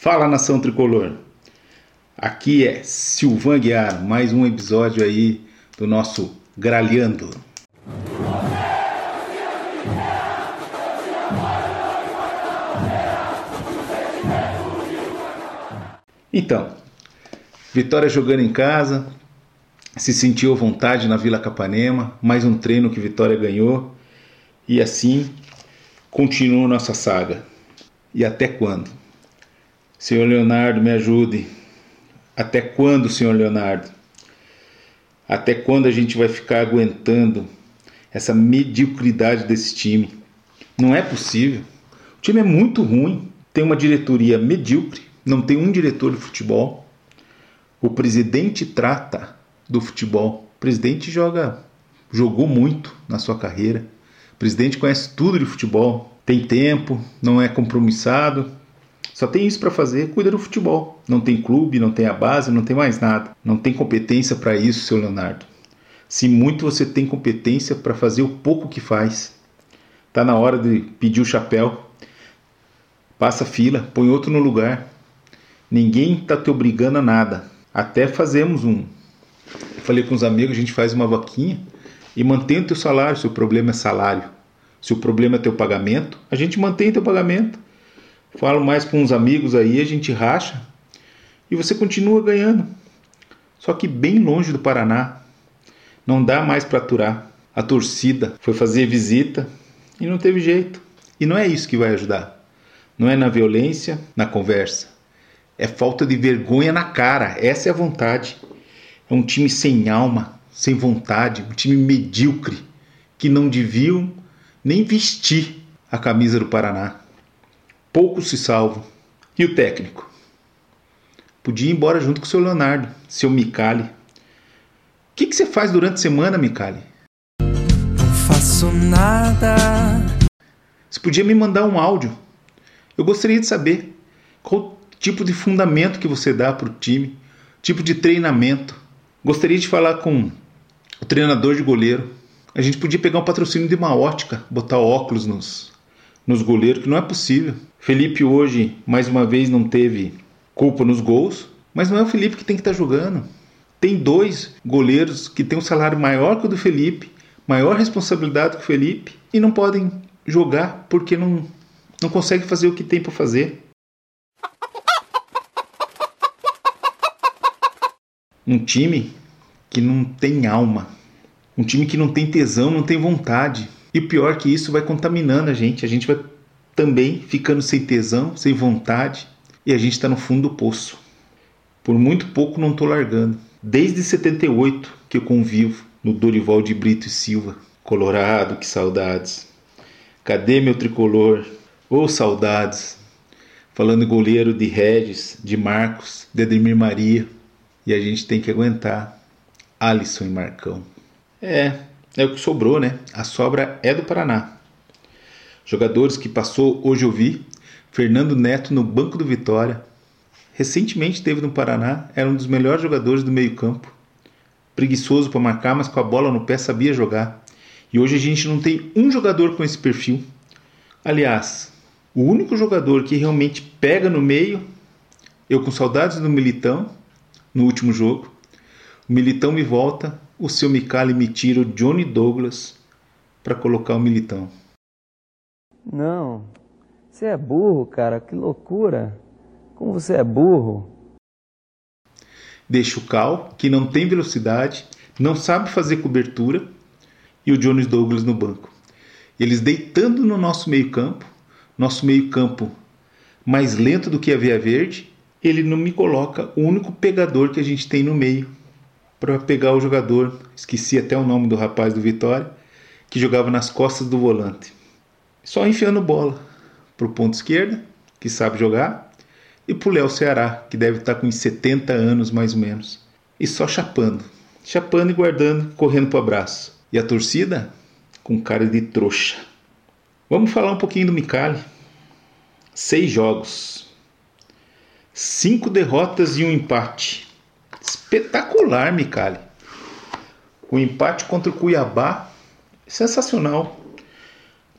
Fala nação tricolor. Aqui é Silvan Guiar, mais um episódio aí do nosso Gralhando. Então, Vitória jogando em casa, se sentiu à vontade na Vila Capanema, mais um treino que Vitória ganhou e assim continua nossa saga. E até quando? Senhor Leonardo, me ajude. Até quando, senhor Leonardo? Até quando a gente vai ficar aguentando essa mediocridade desse time? Não é possível. O time é muito ruim, tem uma diretoria medíocre, não tem um diretor de futebol. O presidente trata do futebol. O presidente joga, jogou muito na sua carreira. O presidente conhece tudo de futebol, tem tempo, não é compromissado, só tem isso para fazer, cuida do futebol. Não tem clube, não tem a base, não tem mais nada. Não tem competência para isso, seu Leonardo. Se muito você tem competência para fazer o pouco que faz. Tá na hora de pedir o chapéu. Passa fila, põe outro no lugar. Ninguém tá te obrigando a nada. Até fazemos um. Eu falei com os amigos, a gente faz uma vaquinha e mantém o teu salário, se o problema é salário. Se o problema é teu pagamento, a gente mantém teu pagamento. Falo mais com uns amigos aí, a gente racha e você continua ganhando. Só que bem longe do Paraná. Não dá mais para aturar. A torcida foi fazer visita e não teve jeito. E não é isso que vai ajudar. Não é na violência, na conversa. É falta de vergonha na cara. Essa é a vontade. É um time sem alma, sem vontade, um time medíocre que não deviam nem vestir a camisa do Paraná poucos se salvam. E o técnico? Podia ir embora junto com o seu Leonardo, seu Micali. O que, que você faz durante a semana, Micali? Não faço nada. Você podia me mandar um áudio. Eu gostaria de saber qual tipo de fundamento que você dá para o time, tipo de treinamento. Gostaria de falar com o treinador de goleiro. A gente podia pegar um patrocínio de uma ótica, botar óculos nos, nos goleiros, que não é possível. Felipe hoje, mais uma vez, não teve culpa nos gols, mas não é o Felipe que tem que estar tá jogando. Tem dois goleiros que têm um salário maior que o do Felipe, maior responsabilidade que o Felipe, e não podem jogar porque não, não conseguem fazer o que tem para fazer. Um time que não tem alma, um time que não tem tesão, não tem vontade. E pior que isso vai contaminando a gente, a gente vai também ficando sem tesão, sem vontade, e a gente está no fundo do poço. Por muito pouco não estou largando. Desde 78 que eu convivo no Dorival de Brito e Silva. Colorado, que saudades. Cadê meu tricolor? Ô oh, saudades. Falando goleiro de Regis, de Marcos, de Ademir Maria. E a gente tem que aguentar. Alisson e Marcão. É, é o que sobrou, né? A sobra é do Paraná. Jogadores que passou hoje eu vi. Fernando Neto no banco do Vitória. Recentemente teve no Paraná, era um dos melhores jogadores do meio-campo. Preguiçoso para marcar, mas com a bola no pé sabia jogar. E hoje a gente não tem um jogador com esse perfil. Aliás, o único jogador que realmente pega no meio, eu com saudades do Militão no último jogo. O Militão me volta, o seu Micali me tira o Johnny Douglas para colocar o Militão. Não, você é burro, cara, que loucura. Como você é burro. Deixa o Cal, que não tem velocidade, não sabe fazer cobertura, e o Jones Douglas no banco. Eles deitando no nosso meio-campo, nosso meio-campo mais lento do que a Via Verde, ele não me coloca o único pegador que a gente tem no meio para pegar o jogador. Esqueci até o nome do rapaz do Vitória, que jogava nas costas do volante só enfiando bola pro ponto esquerda, que sabe jogar, e pro Léo Ceará, que deve estar tá com uns 70 anos mais ou menos, e só chapando, chapando e guardando, correndo pro abraço. E a torcida com cara de trouxa. Vamos falar um pouquinho do Micali. Seis jogos, cinco derrotas e um empate. Espetacular, Micali. O empate contra o Cuiabá, sensacional.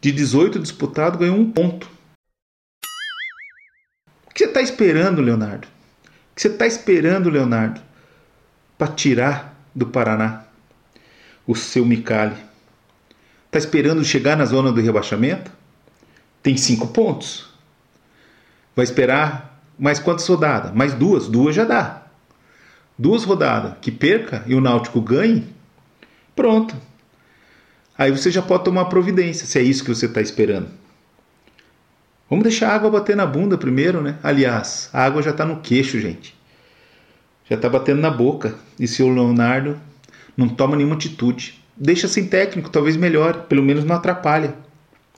De 18 disputados, ganhou um ponto. O que você está esperando, Leonardo? O que você está esperando, Leonardo, para tirar do Paraná o seu Micali? Está esperando chegar na zona do rebaixamento? Tem cinco pontos. Vai esperar mais quantas rodadas? Mais duas? Duas já dá. Duas rodadas que perca e o Náutico ganhe, pronto. Aí você já pode tomar providência, se é isso que você está esperando. Vamos deixar a água bater na bunda primeiro, né? Aliás, a água já está no queixo, gente. Já está batendo na boca. E se o Leonardo não toma nenhuma atitude, deixa sem técnico, talvez melhor, pelo menos não atrapalha.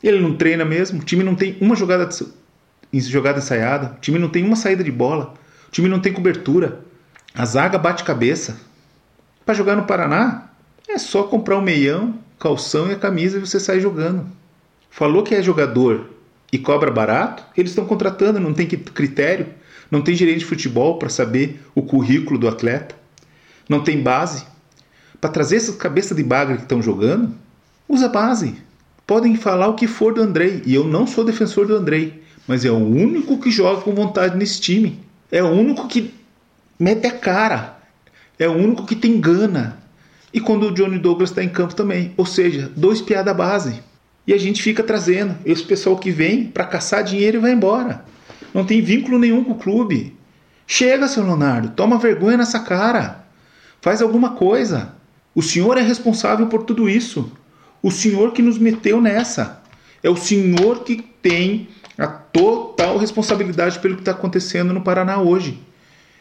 Ele não treina mesmo, o time não tem uma jogada, jogada ensaiada, o time não tem uma saída de bola, o time não tem cobertura. A zaga bate cabeça. Para jogar no Paraná, é só comprar um meião, calção e a camisa e você sai jogando. Falou que é jogador e cobra barato, eles estão contratando, não tem critério, não tem gerente de futebol para saber o currículo do atleta, não tem base. Para trazer essas cabeças de bagre que estão jogando, usa base. Podem falar o que for do Andrei, e eu não sou defensor do Andrei, mas é o único que joga com vontade nesse time. É o único que mete a cara. É o único que tem gana. E quando o Johnny Douglas está em campo também. Ou seja, dois piada base. E a gente fica trazendo esse pessoal que vem para caçar dinheiro e vai embora. Não tem vínculo nenhum com o clube. Chega, seu Leonardo, toma vergonha nessa cara. Faz alguma coisa. O senhor é responsável por tudo isso. O senhor que nos meteu nessa. É o senhor que tem a total responsabilidade pelo que está acontecendo no Paraná hoje.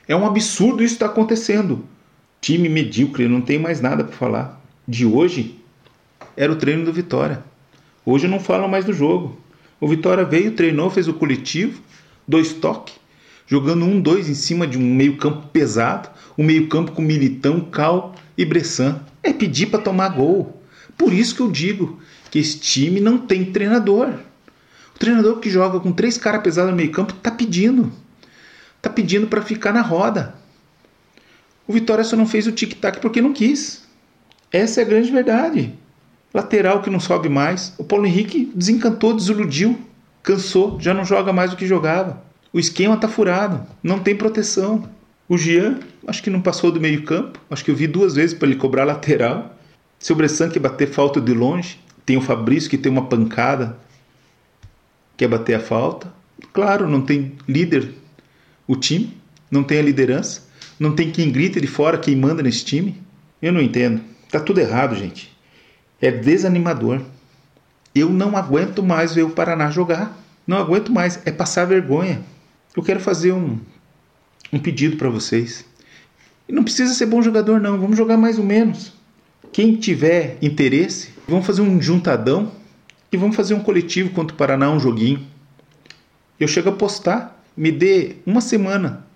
É um absurdo isso estar tá acontecendo. Time medíocre, não tem mais nada para falar. De hoje era o treino do Vitória. Hoje não falam mais do jogo. O Vitória veio, treinou, fez o coletivo, dois toques, jogando um, dois em cima de um meio-campo pesado, um meio-campo com Militão, Cal e Bressan. É pedir para tomar gol. Por isso que eu digo que esse time não tem treinador. O treinador que joga com três caras pesados no meio-campo tá pedindo. Tá pedindo para ficar na roda. O Vitória só não fez o tic-tac porque não quis. Essa é a grande verdade. Lateral que não sobe mais. O Paulo Henrique desencantou, desiludiu, cansou, já não joga mais o que jogava. O esquema tá furado, não tem proteção. O Jean, acho que não passou do meio-campo. Acho que eu vi duas vezes para ele cobrar lateral. Se o Bressan quer bater falta de longe, tem o Fabrício que tem uma pancada, quer bater a falta. Claro, não tem líder o time, não tem a liderança, não tem quem grita de fora, quem manda nesse time. Eu não entendo. Tá tudo errado, gente. É desanimador. Eu não aguento mais ver o Paraná jogar. Não aguento mais. É passar vergonha. Eu quero fazer um, um pedido para vocês. E não precisa ser bom jogador, não. Vamos jogar mais ou menos. Quem tiver interesse, vamos fazer um juntadão e vamos fazer um coletivo contra o Paraná, um joguinho. Eu chego a postar. Me dê uma semana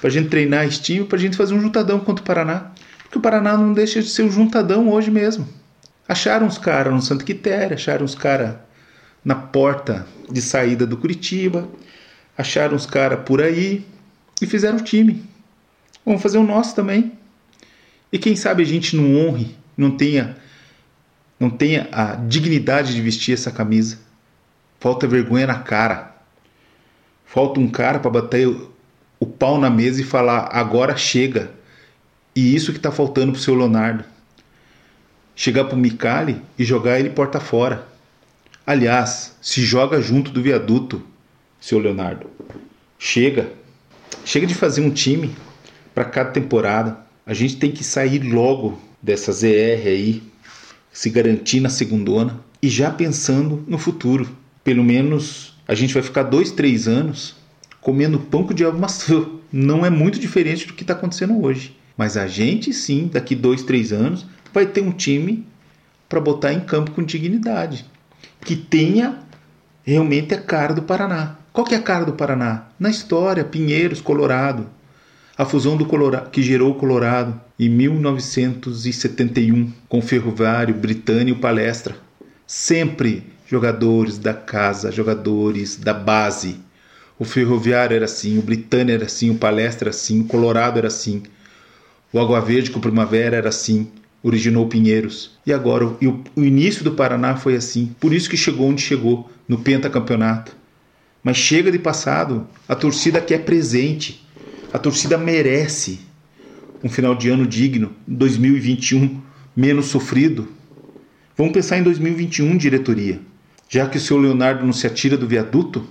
para a gente treinar esse time, para a gente fazer um juntadão contra o Paraná. Porque o Paraná não deixa de ser um juntadão hoje mesmo. Acharam os caras no Santo Quitéria, acharam os caras na porta de saída do Curitiba, acharam os caras por aí e fizeram o time. Vamos fazer o nosso também. E quem sabe a gente não honre, não tenha, não tenha a dignidade de vestir essa camisa. Falta vergonha na cara. Falta um cara para bater pau na mesa e falar agora chega. E isso que está faltando pro seu Leonardo chegar pro Micali e jogar ele porta fora. Aliás, se joga junto do viaduto, seu Leonardo. Chega. Chega de fazer um time para cada temporada. A gente tem que sair logo dessa ZR aí, se garantir na segundona e já pensando no futuro. Pelo menos a gente vai ficar dois, três anos comendo pão com o diabo maçã. Não é muito diferente do que está acontecendo hoje. Mas a gente sim, daqui dois, três anos, vai ter um time para botar em campo com dignidade, que tenha realmente a cara do Paraná. Qual que é a cara do Paraná? Na história, Pinheiros, Colorado, a fusão do Colorado, que gerou o Colorado em 1971 com Ferroviário, Britânico Palestra. Sempre jogadores da casa, jogadores da base. O Ferroviário era assim, o Britânia era assim, o Palestra era assim, o Colorado era assim. O Água Verde com Primavera era assim originou Pinheiros. E agora, o, o início do Paraná foi assim. Por isso que chegou onde chegou, no pentacampeonato. Mas chega de passado. A torcida quer presente. A torcida merece um final de ano digno, 2021 menos sofrido. Vamos pensar em 2021, diretoria. Já que o seu Leonardo não se atira do viaduto,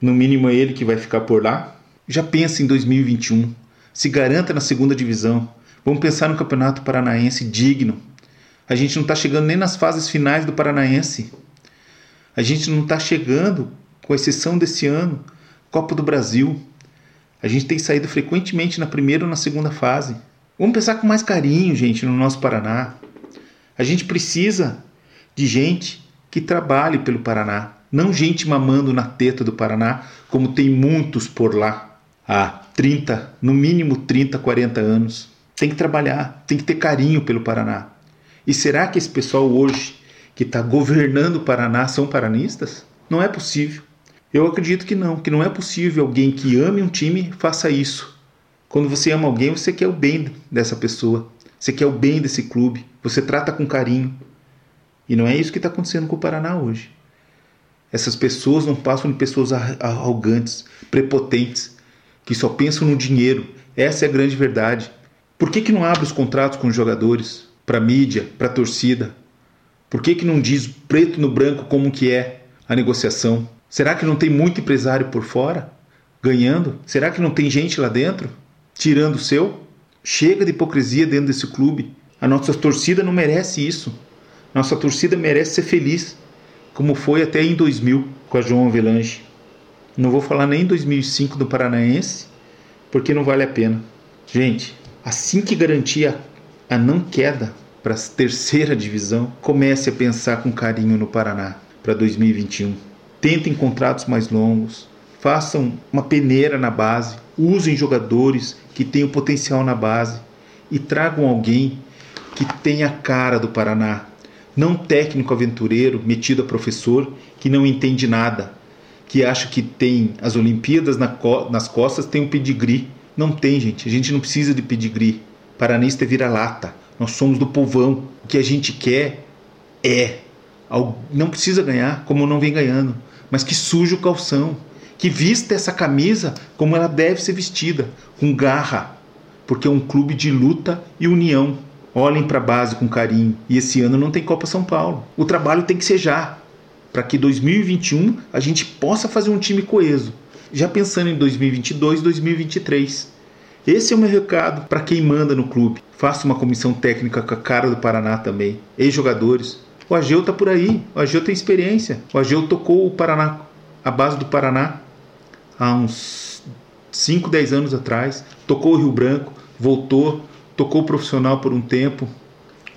no mínimo é ele que vai ficar por lá. Já pensa em 2021. Se garanta na segunda divisão. Vamos pensar no Campeonato Paranaense digno. A gente não está chegando nem nas fases finais do Paranaense. A gente não está chegando, com exceção desse ano, Copa do Brasil. A gente tem saído frequentemente na primeira ou na segunda fase. Vamos pensar com mais carinho, gente, no nosso Paraná. A gente precisa de gente que trabalhe pelo Paraná, não gente mamando na teta do Paraná, como tem muitos por lá há 30, no mínimo 30, 40 anos. Tem que trabalhar, tem que ter carinho pelo Paraná. E será que esse pessoal hoje que está governando o Paraná são paranistas? Não é possível. Eu acredito que não, que não é possível alguém que ame um time faça isso. Quando você ama alguém, você quer o bem dessa pessoa, você quer o bem desse clube, você trata com carinho. E não é isso que está acontecendo com o Paraná hoje. Essas pessoas não passam de pessoas arrogantes, prepotentes, que só pensam no dinheiro. Essa é a grande verdade. Por que, que não abre os contratos com os jogadores? Para mídia, para torcida? Por que, que não diz preto no branco como que é a negociação? Será que não tem muito empresário por fora ganhando? Será que não tem gente lá dentro tirando o seu? Chega de hipocrisia dentro desse clube. A nossa torcida não merece isso. Nossa torcida merece ser feliz, como foi até em 2000 com a João Avelange. Não vou falar nem em 2005 do Paranaense, porque não vale a pena. Gente, assim que garantir a, a não queda para a terceira divisão, comece a pensar com carinho no Paraná para 2021. Tentem contratos mais longos, façam uma peneira na base, usem jogadores que tenham potencial na base e tragam alguém que tenha a cara do Paraná. Não técnico aventureiro, metido a professor, que não entende nada, que acha que tem as Olimpíadas nas costas, tem um pedigree. Não tem, gente. A gente não precisa de pedigree. Paranista é vira-lata. Nós somos do povão. O que a gente quer é. Não precisa ganhar, como não vem ganhando, mas que suja o calção. Que vista essa camisa como ela deve ser vestida, com garra, porque é um clube de luta e união. Olhem para a base com carinho. E esse ano não tem Copa São Paulo. O trabalho tem que ser já, para que 2021 a gente possa fazer um time coeso. Já pensando em 2022, 2023. Esse é o meu recado para quem manda no clube. Faça uma comissão técnica com a cara do Paraná também. Ex-jogadores. O Ageu tá por aí. O Ageu tem experiência. O Ageu tocou o Paraná, a base do Paraná, há uns 5, 10 anos atrás. Tocou o Rio Branco, voltou, tocou profissional por um tempo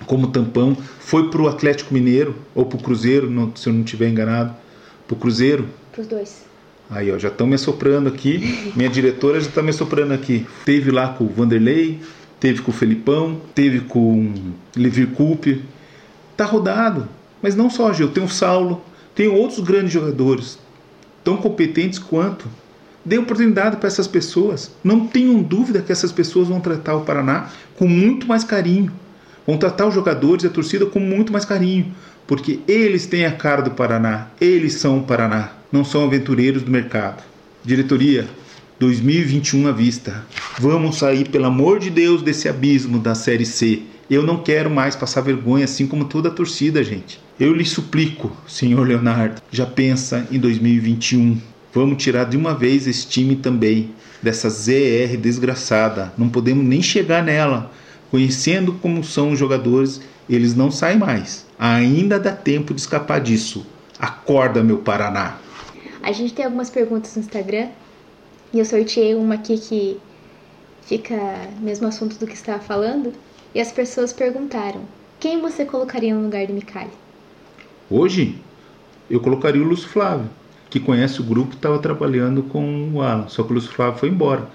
como tampão, foi para o Atlético Mineiro ou para o Cruzeiro, não, se eu não estiver enganado, para o Cruzeiro. Para os dois. Aí, ó, já estão me assoprando aqui. Minha diretora já está me assoprando aqui. Teve lá com o Vanderlei, teve com o Felipão, teve com o Levi Coupe. Tá rodado. Mas não só, Gil, tem o Saulo, tem outros grandes jogadores, tão competentes quanto. Dê oportunidade para essas pessoas. Não tenham dúvida que essas pessoas vão tratar o Paraná com muito mais carinho. Vão tratar os jogadores e a torcida com muito mais carinho. Porque eles têm a cara do Paraná. Eles são o Paraná. Não são aventureiros do mercado. Diretoria, 2021 à vista. Vamos sair, pelo amor de Deus, desse abismo da Série C. Eu não quero mais passar vergonha assim como toda a torcida, gente. Eu lhe suplico, senhor Leonardo, já pensa em 2021. Vamos tirar de uma vez esse time também, dessa ZR desgraçada. Não podemos nem chegar nela. Conhecendo como são os jogadores, eles não saem mais. Ainda dá tempo de escapar disso. Acorda, meu Paraná. A gente tem algumas perguntas no Instagram e eu sorteei uma aqui que fica mesmo assunto do que estava falando. E as pessoas perguntaram: quem você colocaria no lugar de Micali? Hoje, eu colocaria o Lúcio Flávio que conhece o grupo estava trabalhando com o Alan, só que o Lúcio Flávio foi embora.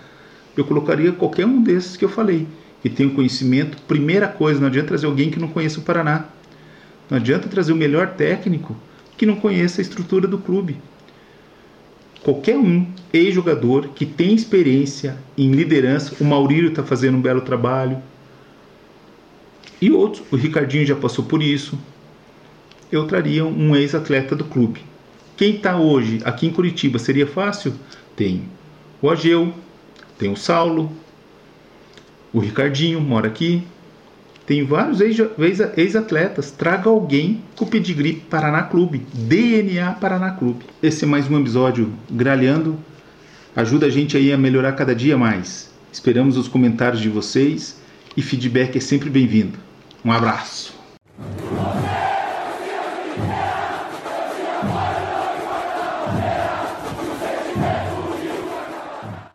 Eu colocaria qualquer um desses que eu falei, que tem o conhecimento. Primeira coisa, não adianta trazer alguém que não conheça o Paraná. Não adianta trazer o melhor técnico que não conheça a estrutura do clube. Qualquer um, ex-jogador, que tem experiência em liderança, o Maurílio está fazendo um belo trabalho. E outros, o Ricardinho já passou por isso. Eu traria um ex-atleta do clube Quem está hoje aqui em Curitiba seria fácil? Tem o Ageu, tem o Saulo, o Ricardinho mora aqui. Tem vários ex-atletas. Traga alguém com o pedigree Paraná Clube. DNA Paraná Clube. Esse é mais um episódio Gralhando. Ajuda a gente aí a melhorar cada dia mais. Esperamos os comentários de vocês e feedback é sempre bem-vindo. Um abraço.